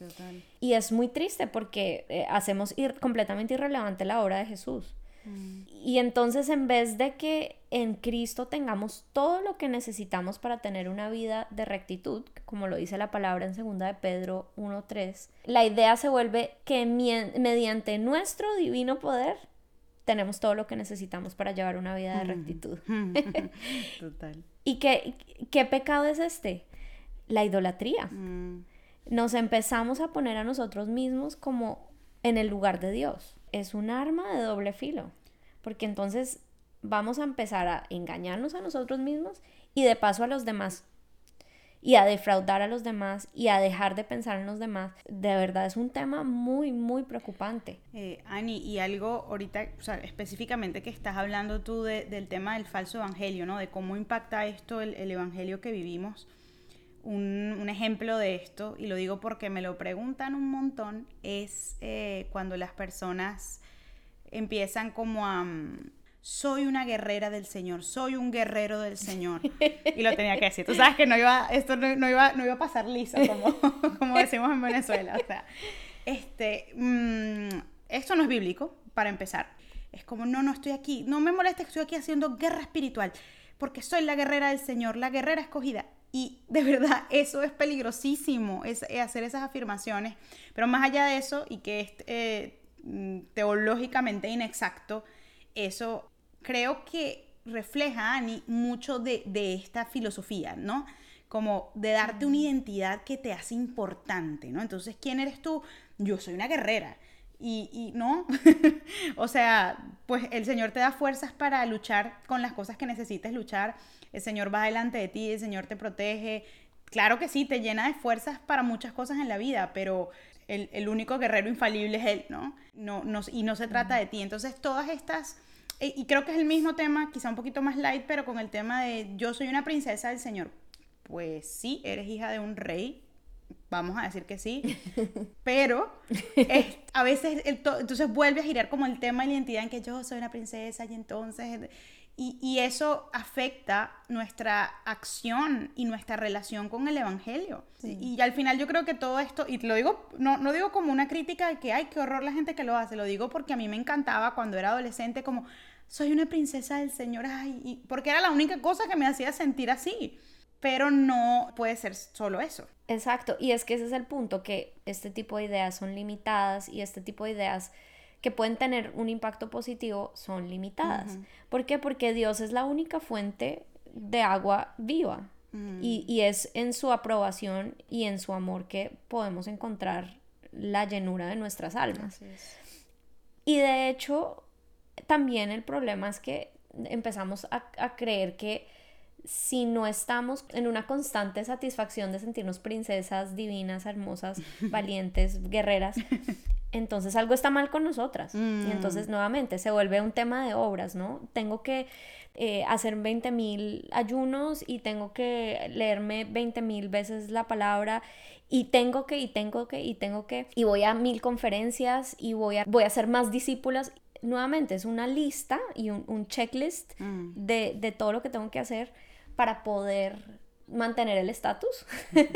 y es muy triste porque eh, hacemos ir completamente irrelevante la obra de Jesús. Mm. Y entonces en vez de que en Cristo tengamos todo lo que necesitamos para tener una vida de rectitud, como lo dice la palabra en 2 de Pedro 1.3, la idea se vuelve que mediante nuestro divino poder tenemos todo lo que necesitamos para llevar una vida de rectitud. Total. ¿Y qué, qué pecado es este? La idolatría. Mm. Nos empezamos a poner a nosotros mismos como en el lugar de Dios. Es un arma de doble filo, porque entonces vamos a empezar a engañarnos a nosotros mismos y de paso a los demás y a defraudar a los demás y a dejar de pensar en los demás, de verdad es un tema muy, muy preocupante. Eh, Ani, y algo ahorita, o sea, específicamente que estás hablando tú del tema del falso evangelio, ¿no? De cómo impacta esto el, evangelio que vivimos. Un, un, ejemplo de esto, y lo digo porque me lo preguntan un montón, es eh, cuando las personas empiezan como a... Mm, soy una guerrera del Señor, soy un guerrero del Señor. Y lo tenía que decir. Tú sabes que no iba, esto no, iba, no iba a pasar liso, como, como decimos en Venezuela. O sea, este, mm, esto no es bíblico, para empezar. Es como, no, no estoy aquí, no me molesta que estoy aquí haciendo guerra espiritual, porque soy la guerrera del Señor, la guerrera escogida. Y de verdad, eso es peligrosísimo, es, hacer esas afirmaciones. Pero más allá de eso, y que es eh, mm, teológicamente inexacto, eso creo que refleja, Ani, mucho de, esta filosofía, ¿no? Como de darte una identidad que te hace importante, ¿no? Entonces, ¿quién eres tú? Yo soy una guerrera. Y, y no, o sea, pues el Señor te da fuerzas para luchar con las cosas que necesites luchar. El Señor va delante de ti, el Señor te protege. Claro que sí, te llena de fuerzas para muchas cosas en la vida, pero el, el único guerrero infalible es Él, ¿no? No, no y no se trata de ti. Entonces, todas estas y creo que es el mismo tema, quizá un poquito más light, pero con el tema de yo soy una princesa del Señor. Pues sí, eres hija de un rey, vamos a decir que sí, pero a veces entonces vuelve a girar como el tema de la identidad en que yo soy una princesa y entonces... Y, eso afecta nuestra acción y nuestra relación con el Evangelio. Y al final yo creo que todo esto, y lo digo, no, no digo como una crítica de que, ay, qué horror la gente que lo hace, lo digo porque a mí me encantaba cuando era adolescente como, soy una princesa del Señor, ay, y porque era la única cosa que me hacía sentir así. Pero no puede ser solo eso. Exacto, y es que ese es el punto, que este tipo de ideas son limitadas y este tipo de ideas que pueden tener un impacto positivo son limitadas. ¿Por qué? Porque Dios es la única fuente de agua viva. Mm. y, es en su aprobación y en su amor que podemos encontrar la llenura de nuestras almas. Y de hecho, también el problema es que empezamos a, a creer que si no estamos en una constante satisfacción de sentirnos princesas divinas, hermosas, valientes, guerreras, entonces algo está mal con nosotras. Y mm. entonces nuevamente se vuelve un tema de obras, ¿no? Tengo que eh, hacer 20 mil ayunos y tengo que leerme 20 mil veces la palabra y tengo que, y tengo que, y tengo que, y voy a mil conferencias y voy a, voy a hacer más discípulas. Nuevamente es una lista y un, checklist mm. de, de todo lo que tengo que hacer para poder mantener el estatus.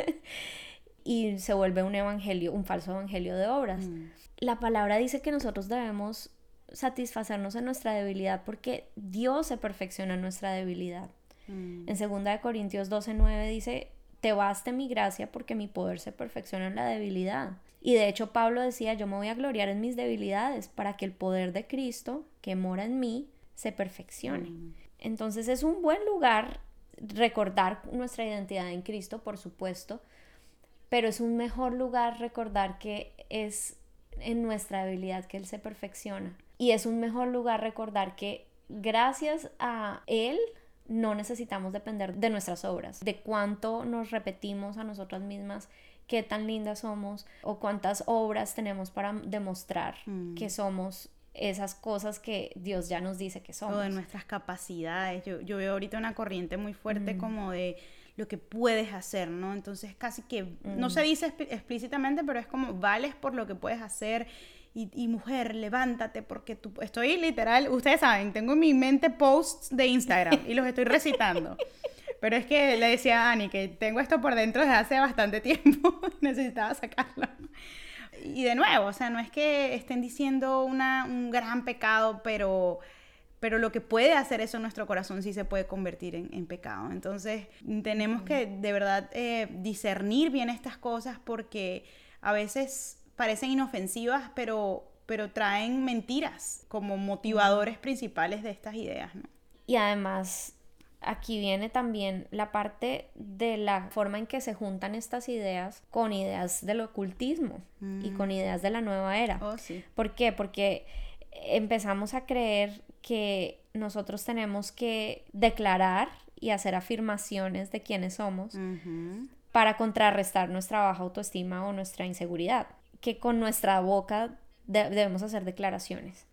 y se vuelve un evangelio, un falso evangelio de obras. Mm. La palabra dice que nosotros debemos satisfacernos en nuestra debilidad porque Dios se perfecciona en nuestra debilidad. Mm. En 2 Corintios 12, 9 dice, te baste mi gracia porque mi poder se perfecciona en la debilidad. Y de hecho Pablo decía, yo me voy a gloriar en mis debilidades para que el poder de Cristo que mora en mí se perfeccione. Mm. Entonces es un buen lugar recordar nuestra identidad en Cristo, por supuesto, pero es un mejor lugar recordar que es en nuestra debilidad que Él se perfecciona. Y es un mejor lugar recordar que gracias a Él no necesitamos depender de nuestras obras, de cuánto nos repetimos a nosotras mismas qué tan lindas somos o cuántas obras tenemos para demostrar mm. que somos esas cosas que Dios ya nos dice que somos. O de nuestras capacidades. Yo, yo veo ahorita una corriente muy fuerte mm. como de lo que puedes hacer, ¿no? Entonces casi que, no se mm. dice explícitamente, pero es como vales por lo que puedes hacer. Y, mujer, levántate porque tú, estoy literal, ustedes saben, tengo en mi mente posts de Instagram y los estoy recitando. Pero es que le decía a Ani que tengo esto por dentro desde hace bastante tiempo, necesitaba sacarlo. Y de nuevo, o sea, no es que estén diciendo una, un gran pecado, pero pero lo que puede hacer eso en nuestro corazón sí se puede convertir en, pecado. Entonces tenemos que de verdad eh, discernir bien estas cosas porque a veces parecen inofensivas, pero, pero traen mentiras como motivadores principales de estas ideas. Y además aquí viene también la parte de la forma en que se juntan estas ideas con ideas del ocultismo y con mm. ideas de la nueva era. Oh, sí. ¿Por qué? Porque empezamos a creer que nosotros tenemos que declarar y hacer afirmaciones de quiénes somos para contrarrestar nuestra baja autoestima o nuestra inseguridad, que con nuestra boca debemos hacer declaraciones.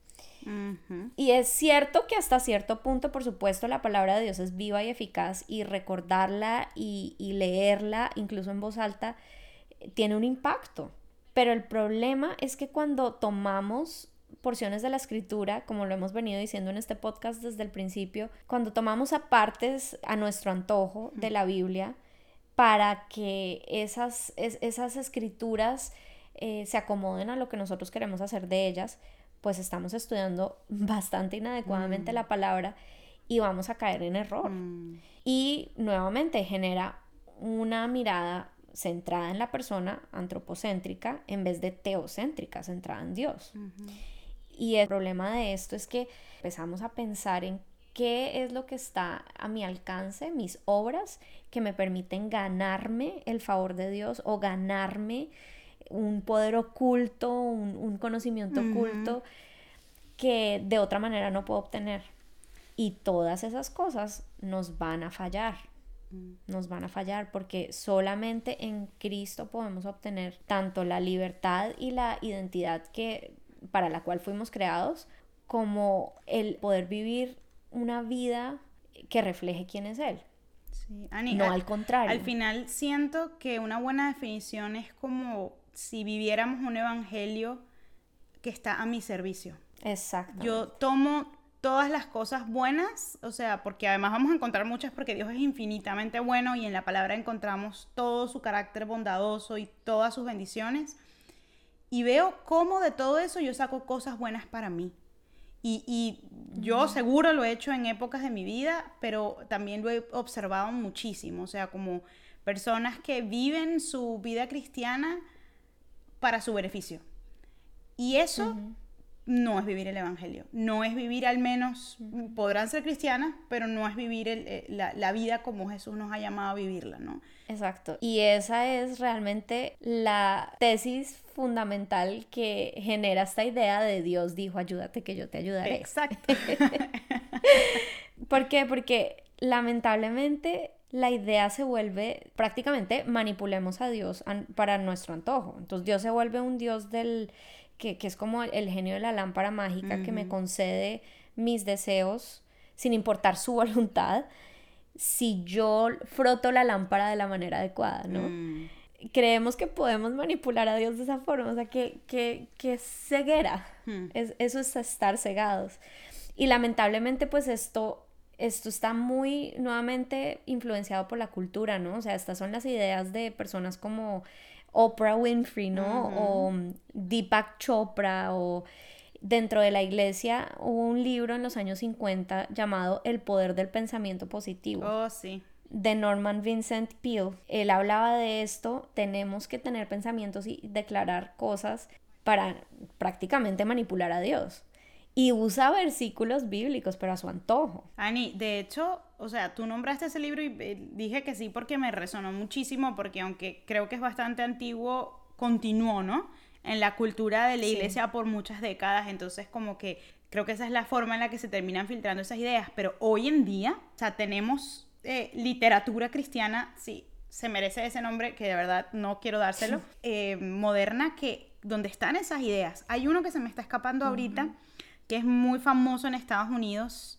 Y es cierto que hasta cierto punto, por supuesto, la palabra de Dios es viva y eficaz y recordarla y, y leerla, incluso en voz alta, tiene un impacto. Pero el problema es que cuando tomamos porciones de la escritura, como lo hemos venido diciendo en este podcast desde el principio, cuando tomamos apartes a nuestro antojo de la Biblia para que esas, esas escrituras eh, se acomoden a lo que nosotros queremos hacer de ellas, pues estamos estudiando bastante inadecuadamente mm. la palabra y vamos a caer en error. Mm. Y nuevamente genera una mirada centrada en la persona, antropocéntrica, en vez de teocéntrica, centrada en Dios. Y el problema de esto es que empezamos a pensar en qué es lo que está a mi alcance, mis obras que me permiten ganarme el favor de Dios o ganarme un poder oculto, un, conocimiento oculto que de otra manera no puedo obtener. Y todas esas cosas nos van a fallar. Mm. Nos van a fallar porque solamente en Cristo podemos obtener tanto la libertad y la identidad que para la cual fuimos creados, como el poder vivir una vida que refleje quién es Él. Sí. no al, contrario. Al final siento que una buena definición es como si viviéramos un evangelio que está a mi servicio. Exacto. Yo tomo todas las cosas buenas, o sea, porque además vamos a encontrar muchas porque Dios es infinitamente bueno y en la palabra encontramos todo su carácter bondadoso y todas sus bendiciones y veo cómo de todo eso yo saco cosas buenas para mí. Y, yo seguro lo he hecho en épocas de mi vida, pero también lo he observado muchísimo, o sea, como personas que viven su vida cristiana para su beneficio. Y eso no es vivir el Evangelio, no es vivir al menos, podrán ser cristianas, pero no es vivir eh, la, vida como Jesús nos ha llamado a vivirla, ¿no? Exacto. Y esa es realmente la tesis fundamental que genera esta idea de Dios dijo, ayúdate que yo te ayudaré. Exacto. ¿Por qué? Porque lamentablemente la idea se vuelve prácticamente manipulemos a Dios para nuestro antojo. Entonces Dios se vuelve un Dios del que, es como el genio de la lámpara mágica que me concede mis deseos sin importar su voluntad si yo froto la lámpara de la manera adecuada, ¿no? Mm. Creemos que podemos manipular a Dios de esa forma, o sea, que, que, que ceguera, hmm. es, eso es estar cegados. Y lamentablemente, pues esto, esto está muy nuevamente influenciado por la cultura, ¿no? O sea, estas son las ideas de personas como Oprah Winfrey, ¿no? O Deepak Chopra o dentro de la iglesia hubo un libro en los años 50 llamado El poder del pensamiento positivo. Oh, sí. De Norman Vincent Peale. Él hablaba de esto, tenemos que tener pensamientos y declarar cosas para prácticamente manipular a Dios. Y usa versículos bíblicos, pero a su antojo. Ani, de hecho, o sea, tú nombraste ese libro y eh, dije que sí porque me resonó muchísimo, porque aunque creo que es bastante antiguo, continuó, ¿no? En la cultura de la iglesia por muchas décadas, entonces como que creo que esa es la forma en la que se terminan filtrando esas ideas, pero hoy en día, o sea, tenemos eh, literatura cristiana, sí, se merece ese nombre, que de verdad no quiero dárselo, eh, moderna, que donde están esas ideas. Hay uno que se me está escapando ahorita, que es muy famoso en Estados Unidos,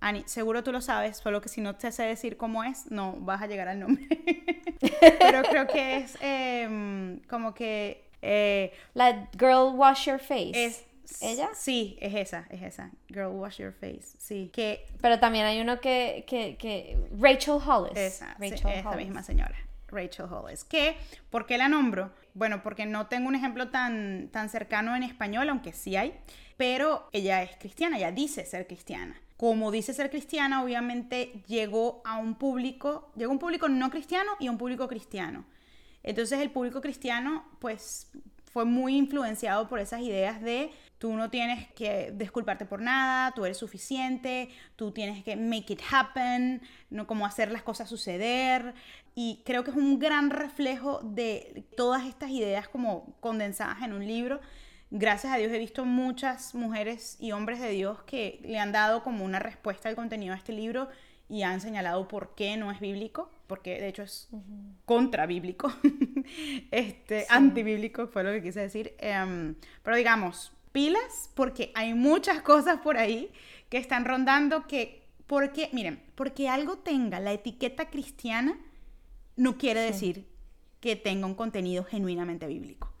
Ani, seguro tú lo sabes, solo que si no te sé decir cómo es, no vas a llegar al nombre. Pero creo que es em, como que... Eh, la Girl Wash Your Face. Es, ¿Ella? Sí, es esa, es esa. Girl Wash Your Face, sí. Que, Pero también hay uno que, que, que Rachel Hollis. Esa, Rachel esa misma señora. Rachel Hollis. Que, ¿por qué la nombro? Bueno, porque no tengo un ejemplo tan, tan cercano en español, aunque sí hay, pero ella es cristiana, ella dice ser cristiana. Como dice ser cristiana, obviamente llegó a un público, llegó a un público no cristiano y a un público cristiano. Entonces el público cristiano, pues, fue muy influenciado por esas ideas de Tú no tienes que disculparte por nada, tú eres suficiente, tú tienes que make it happen, no como hacer las cosas suceder. Y creo que es un gran reflejo de todas estas ideas como condensadas en un libro. Gracias a Dios he visto muchas mujeres y hombres de Dios que le han dado como una respuesta al contenido de este libro y han señalado por qué no es bíblico, porque de hecho es contra bíblico, este, antibíblico fue lo que quise decir. Em, pero digamos, pilas porque hay muchas cosas por ahí que están rondando que, porque, miren, porque algo tenga la etiqueta cristiana no quiere decir que tenga un contenido genuinamente bíblico.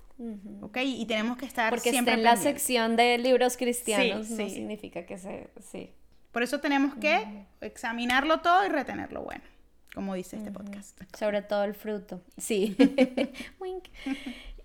¿Ok? Y tenemos que estar Porque siempre en la sección de libros cristianos no significa que se... Sí. Por eso tenemos que examinarlo todo y retenerlo bueno, como dice este podcast. Sobre todo el fruto, sí. Wink.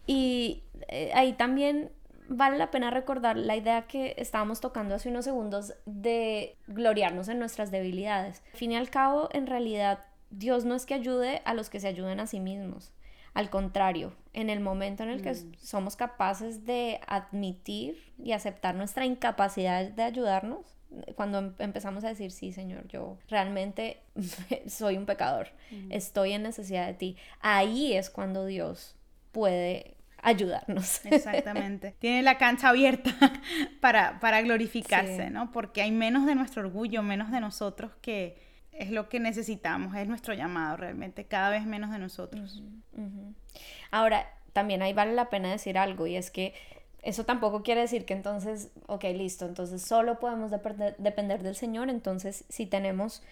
y eh, ahí también vale la pena recordar la idea que estábamos tocando hace unos segundos de gloriarnos en nuestras debilidades. Al fin y al cabo, en realidad, Dios no es que ayude a los que se ayuden a sí mismos. Al contrario, en el momento en el que mm. somos capaces de admitir y aceptar nuestra incapacidad de ayudarnos, cuando em-, empezamos a decir, sí, Señor, yo realmente soy un pecador, mm. estoy en necesidad de ti, ahí es cuando Dios puede ayudarnos. Exactamente. Tiene la cancha abierta para, para glorificarse, ¿no? Porque hay menos de nuestro orgullo, menos de nosotros que es lo que necesitamos, es nuestro llamado realmente, cada vez menos de nosotros. Ahora, también ahí vale la pena decir algo y es que eso tampoco quiere decir que entonces, ok, listo, entonces solo podemos depender del Señor, entonces si tenemos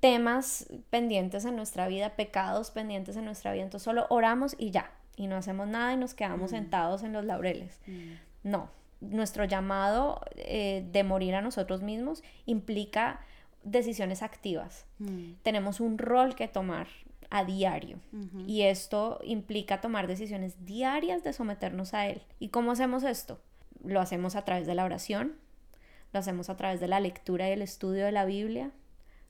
temas pendientes en nuestra vida, pecados pendientes en nuestra vida, entonces solo oramos y ya, y no hacemos nada y nos quedamos mm. sentados en los laureles. Mm. No, nuestro llamado eh, de morir a nosotros mismos implica decisiones activas. Mm. Tenemos un rol que tomar a diario y esto implica tomar decisiones diarias de someternos a Él. ¿Y cómo hacemos esto? Lo hacemos a través de la oración, lo hacemos a través de la lectura y el estudio de la Biblia,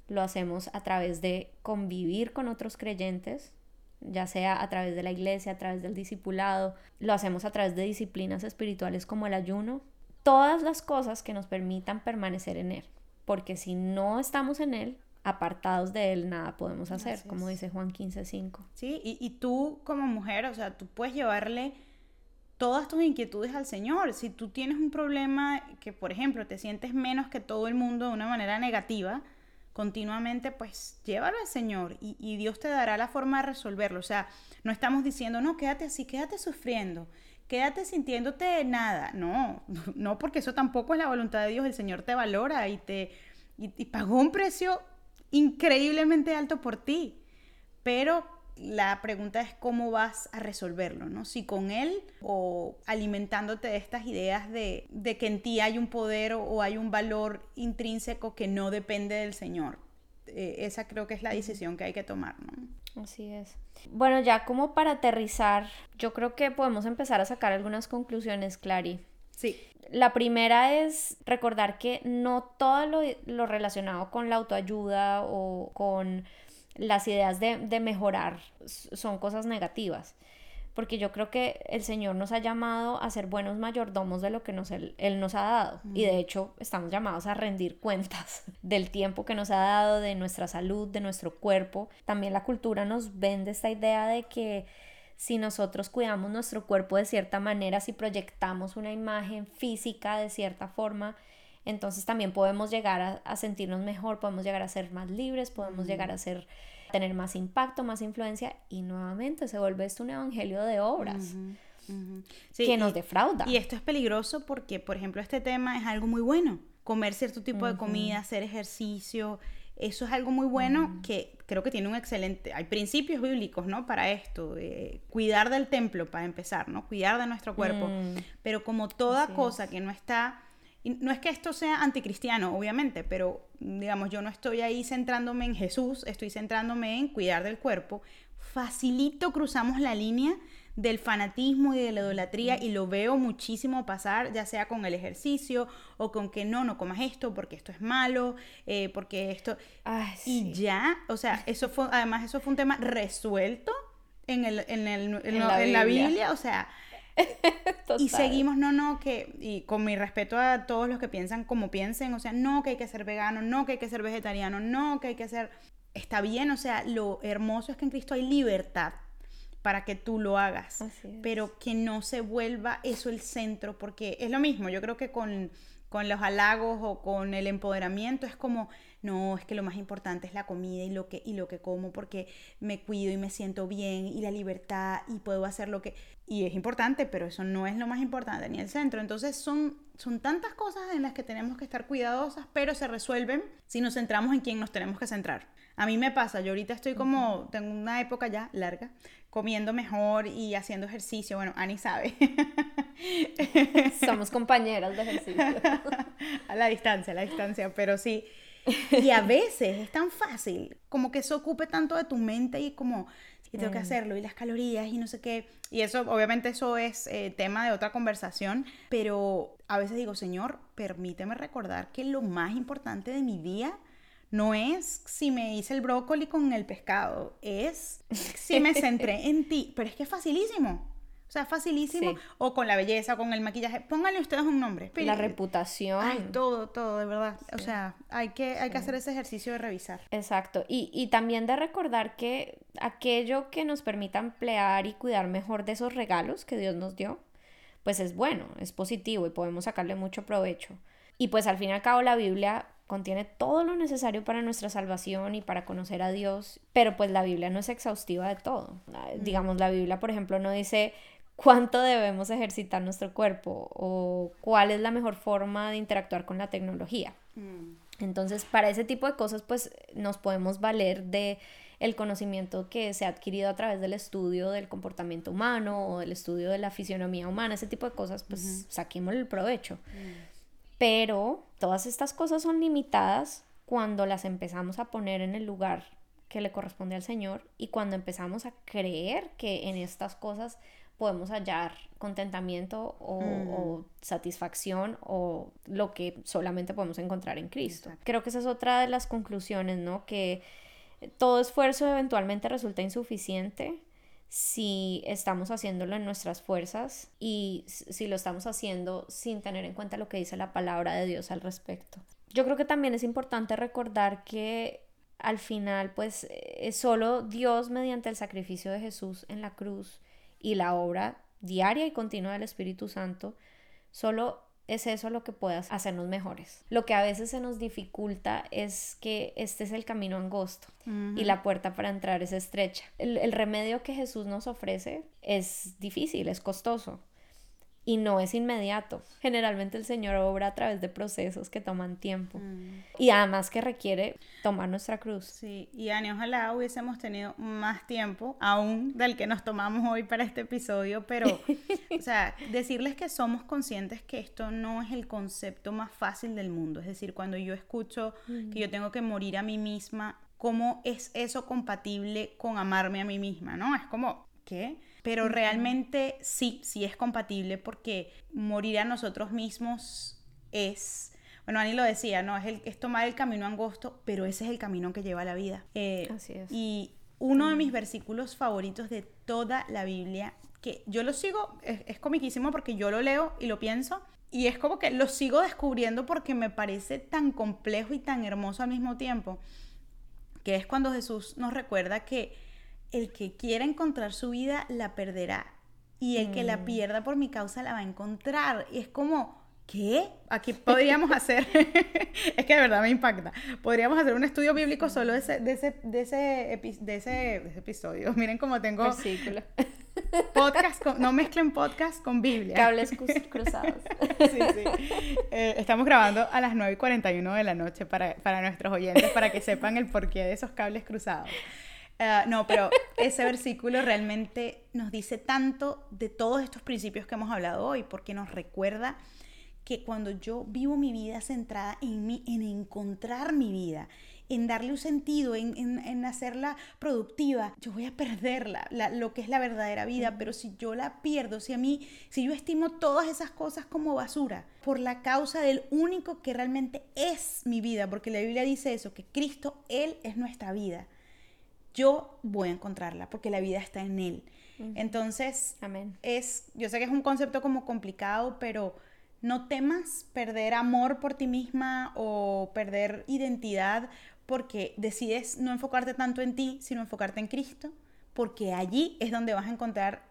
lo hacemos a través de convivir con otros creyentes, ya sea a través de la iglesia, a través del discipulado, lo hacemos a través de disciplinas espirituales como el ayuno, todas las cosas que nos permitan permanecer en Él, porque si no estamos en Él, apartados de Él, nada podemos hacer, como dice Juan 15:5. Sí, y, y tú como mujer, o sea, tú puedes llevarle todas tus inquietudes al Señor. Si tú tienes un problema que, por ejemplo, te sientes menos que todo el mundo de una manera negativa, continuamente, pues llévalo al Señor y, Dios te dará la forma de resolverlo. O sea, no estamos diciendo, no, quédate así, quédate sufriendo, quédate sintiéndote nada. No, no, porque eso tampoco es la voluntad de Dios. El Señor te valora y te y pagó un precio increíblemente alto por ti. Pero la pregunta es cómo vas a resolverlo, ¿no? Si con él o alimentándote de estas ideas de, que en ti hay un poder o, hay un valor intrínseco que no depende del Señor. Eh, esa creo que es la decisión que hay que tomar, ¿no? Así es. Bueno, ya como para aterrizar, yo creo que podemos empezar a sacar algunas conclusiones, Clary. Sí. La primera es recordar que no todo lo, lo relacionado con la autoayuda o con las ideas de, mejorar son cosas negativas. Porque yo creo que el Señor nos ha llamado a ser buenos mayordomos de lo que nos, él, nos ha dado. Y de hecho estamos llamados a rendir cuentas del tiempo que nos ha dado, de nuestra salud, de nuestro cuerpo. También la cultura nos vende esta idea de que si nosotros cuidamos nuestro cuerpo de cierta manera, si proyectamos una imagen física de cierta forma, entonces también podemos llegar a, sentirnos mejor, podemos llegar a ser más libres, podemos llegar a ser tener más impacto, más influencia y nuevamente se vuelve esto un evangelio de obras. que nos defrauda. Y esto es peligroso porque, por ejemplo, este tema es algo muy bueno. comer cierto tipo de comida, hacer ejercicio. Eso es algo muy bueno que creo que tiene un excelente, hay principios bíblicos, ¿no? Para esto, cuidar del templo para empezar, ¿no? Cuidar de nuestro cuerpo. Mm. Pero como toda cosa que no está, no es que esto sea anticristiano, obviamente, pero digamos, yo no estoy ahí centrándome en Jesús, estoy centrándome en cuidar del cuerpo. Facilito cruzamos la línea del fanatismo y de la idolatría y lo veo muchísimo pasar, ya sea con el ejercicio o con que no, no comas esto porque esto es malo, eh, porque esto... Y ya, o sea, eso fue, además eso fue un tema resuelto en, el, en, el, en, la, Biblia. o sea... y seguimos, no, no, que, y con mi respeto a todos los que piensan como piensen, o sea, no que hay que ser vegano, no que hay que ser vegetariano, no que hay que ser, está bien, o sea, lo hermoso es que en Cristo hay libertad para que tú lo hagas, pero que no se vuelva eso el centro, porque es lo mismo, yo creo que con, con los halagos o con el empoderamiento es como, no, es que lo más importante es la comida y lo que, y lo que como porque me cuido y me siento bien y la libertad y puedo hacer lo que... Y es importante, pero eso no es lo más importante ni el centro. Entonces son, son tantas cosas en las que tenemos que estar cuidadosas, pero se resuelven si nos centramos en quién nos tenemos que centrar. A mí me pasa, yo ahorita estoy como, tengo una época ya larga, comiendo mejor y haciendo ejercicio. Bueno, Ani sabe. Somos compañeras de ejercicio. a la distancia, a la distancia, pero sí. Y a veces es tan fácil, como que eso ocupe tanto de tu mente y como, y tengo que hacerlo, y las calorías y no sé qué. Y eso, obviamente, eso es eh, tema de otra conversación, pero a veces digo, Señor, permíteme recordar que lo más importante de mi día no es si me hice el brócoli con el pescado, es si me centré en ti. Pero es que es facilísimo. O sea, facilísimo. O con la belleza, con el maquillaje. Pónganle ustedes un nombre. La reputación. Ay, todo, todo, de verdad. O sea, hay que, hay que hacer ese ejercicio de revisar. Exacto. Y, y también de recordar que aquello que nos permita emplear y cuidar mejor de esos regalos que Dios nos dio, pues es bueno, es positivo y podemos sacarle mucho provecho. Y pues al fin y al cabo la Biblia contiene todo lo necesario para nuestra salvación y para conocer a Dios, pero pues la Biblia no es exhaustiva de todo. Ah, digamos, la Biblia, por ejemplo, no dice cuánto debemos ejercitar nuestro cuerpo o cuál es la mejor forma de interactuar con la tecnología. Mm. Entonces, para ese tipo de cosas, pues nos podemos valer de el conocimiento que se ha adquirido a través del estudio del comportamiento humano o del estudio de la fisionomía humana, ese tipo de cosas, pues saquemos el provecho. Mm. Pero todas estas cosas son limitadas cuando las empezamos a poner en el lugar que le corresponde al Señor y cuando empezamos a creer que en estas cosas podemos hallar contentamiento o, mm. satisfacción o lo que solamente podemos encontrar en Cristo. Creo que esa es otra de las conclusiones, ¿no? Que todo esfuerzo eventualmente resulta insuficiente si estamos haciéndolo en nuestras fuerzas y si lo estamos haciendo sin tener en cuenta lo que dice la palabra de Dios al respecto. Yo creo que también es importante recordar que al final pues es solo Dios mediante el sacrificio de Jesús en la cruz y la obra diaria y continua del Espíritu Santo, solo es eso lo que puede hacernos mejores. Lo que a veces se nos dificulta es que este es el camino angosto y la puerta para entrar es estrecha. El, el remedio que Jesús nos ofrece es difícil, es costoso y no es inmediato. Generalmente el Señor obra a través de procesos que toman tiempo mm. y además que requiere tomar nuestra cruz. Sí, y Ani, ojalá hubiésemos tenido más tiempo aún del que nos tomamos hoy para este episodio, pero, o sea, decirles que somos conscientes que esto no es el concepto más fácil del mundo. Es decir, cuando yo escucho que yo tengo que morir a mí misma, ¿cómo es eso compatible con amarme a mí misma? ¿No? Es como, ¿qué? pero realmente sí, sí es compatible porque morir a nosotros mismos es, bueno, Ani lo decía, ¿no? Es, el, es tomar el camino angosto, pero ese es el camino que lleva a la vida. Eh, Así es. Y uno de mis versículos favoritos de toda la Biblia, que yo lo sigo, es, es comiquísimo porque yo lo leo y lo pienso, y es como que lo sigo descubriendo porque me parece tan complejo y tan hermoso al mismo tiempo, que es cuando Jesús nos recuerda que el que quiera encontrar su vida la perderá y el que la mm. pierda por mi causa la va a encontrar. Y es como, ¿qué? Aquí podríamos hacer, es que de verdad me impacta, podríamos hacer un estudio bíblico solo de ese, de ese, de ese, de ese, episodio. Miren cómo tengo... Podcast no mezclen podcast con Biblia. Cables cruzados. sí, sí. Eh, estamos grabando a las 9 y 41 de la noche para, para nuestros oyentes, para que sepan el porqué de esos cables cruzados. Ah, no, pero ese versículo realmente nos dice tanto de todos estos principios que hemos hablado hoy, porque nos recuerda que cuando yo vivo mi vida centrada en mí, en encontrar mi vida, en darle un sentido, en, hacerla productiva, yo voy a perderla, lo que es la verdadera vida, pero si yo la pierdo, si a mí, si yo estimo todas esas cosas como basura, por la causa del único que realmente es mi vida, porque la Biblia dice eso, que Cristo, Él es nuestra vida, yo voy a encontrarla, porque la vida está en Él. Entonces, Amén. es, yo sé que es un concepto como complicado, pero no temas perder amor por ti misma o perder identidad porque decides no enfocarte tanto en ti, sino enfocarte en Cristo, porque allí es donde vas a encontrar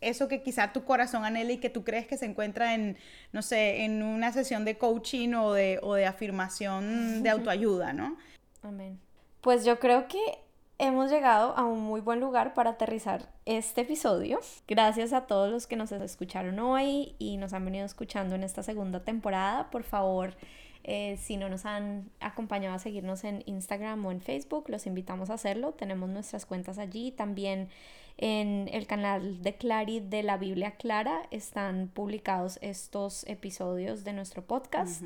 eso que quizá tu corazón anhela y que tú crees que se encuentra en, no sé, en una sesión de coaching o de, o de afirmación de autoayuda, ¿no? Amén. Pues yo creo que hemos llegado a un muy buen lugar para aterrizar este episodio. Gracias a todos los que nos escucharon hoy y nos han venido escuchando en esta segunda temporada. Por favor, eh, si no nos han acompañado a seguirnos en Instagram o en Facebook, los invitamos a hacerlo. Tenemos nuestras cuentas allí. También en el canal de Clary de la Biblia Clara están publicados estos episodios de nuestro podcast.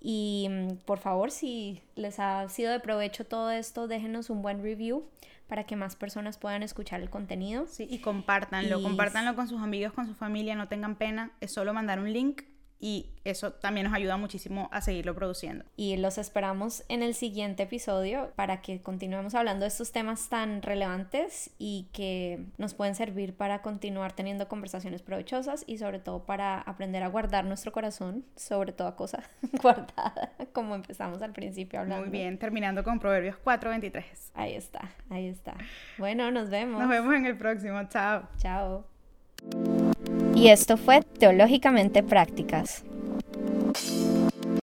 Y mm, por favor, si les ha sido de provecho todo esto, déjenos un buen review para que más personas puedan escuchar el contenido. Sí, y compártanlo, compártanlo con sus amigos, con su familia, no tengan pena, es solo mandar un link y eso también nos ayuda muchísimo a seguirlo produciendo. Y los esperamos en el siguiente episodio para que continuemos hablando de estos temas tan relevantes y que nos pueden servir para continuar teniendo conversaciones provechosas y sobre todo para aprender a guardar nuestro corazón sobre toda cosa guardada, como empezamos al principio hablando. Muy bien, terminando con Proverbios 4:23. Ahí está, ahí está. Bueno, nos vemos. Nos vemos en el próximo. Chao. Chao. Y esto fue Teológicamente Prácticas.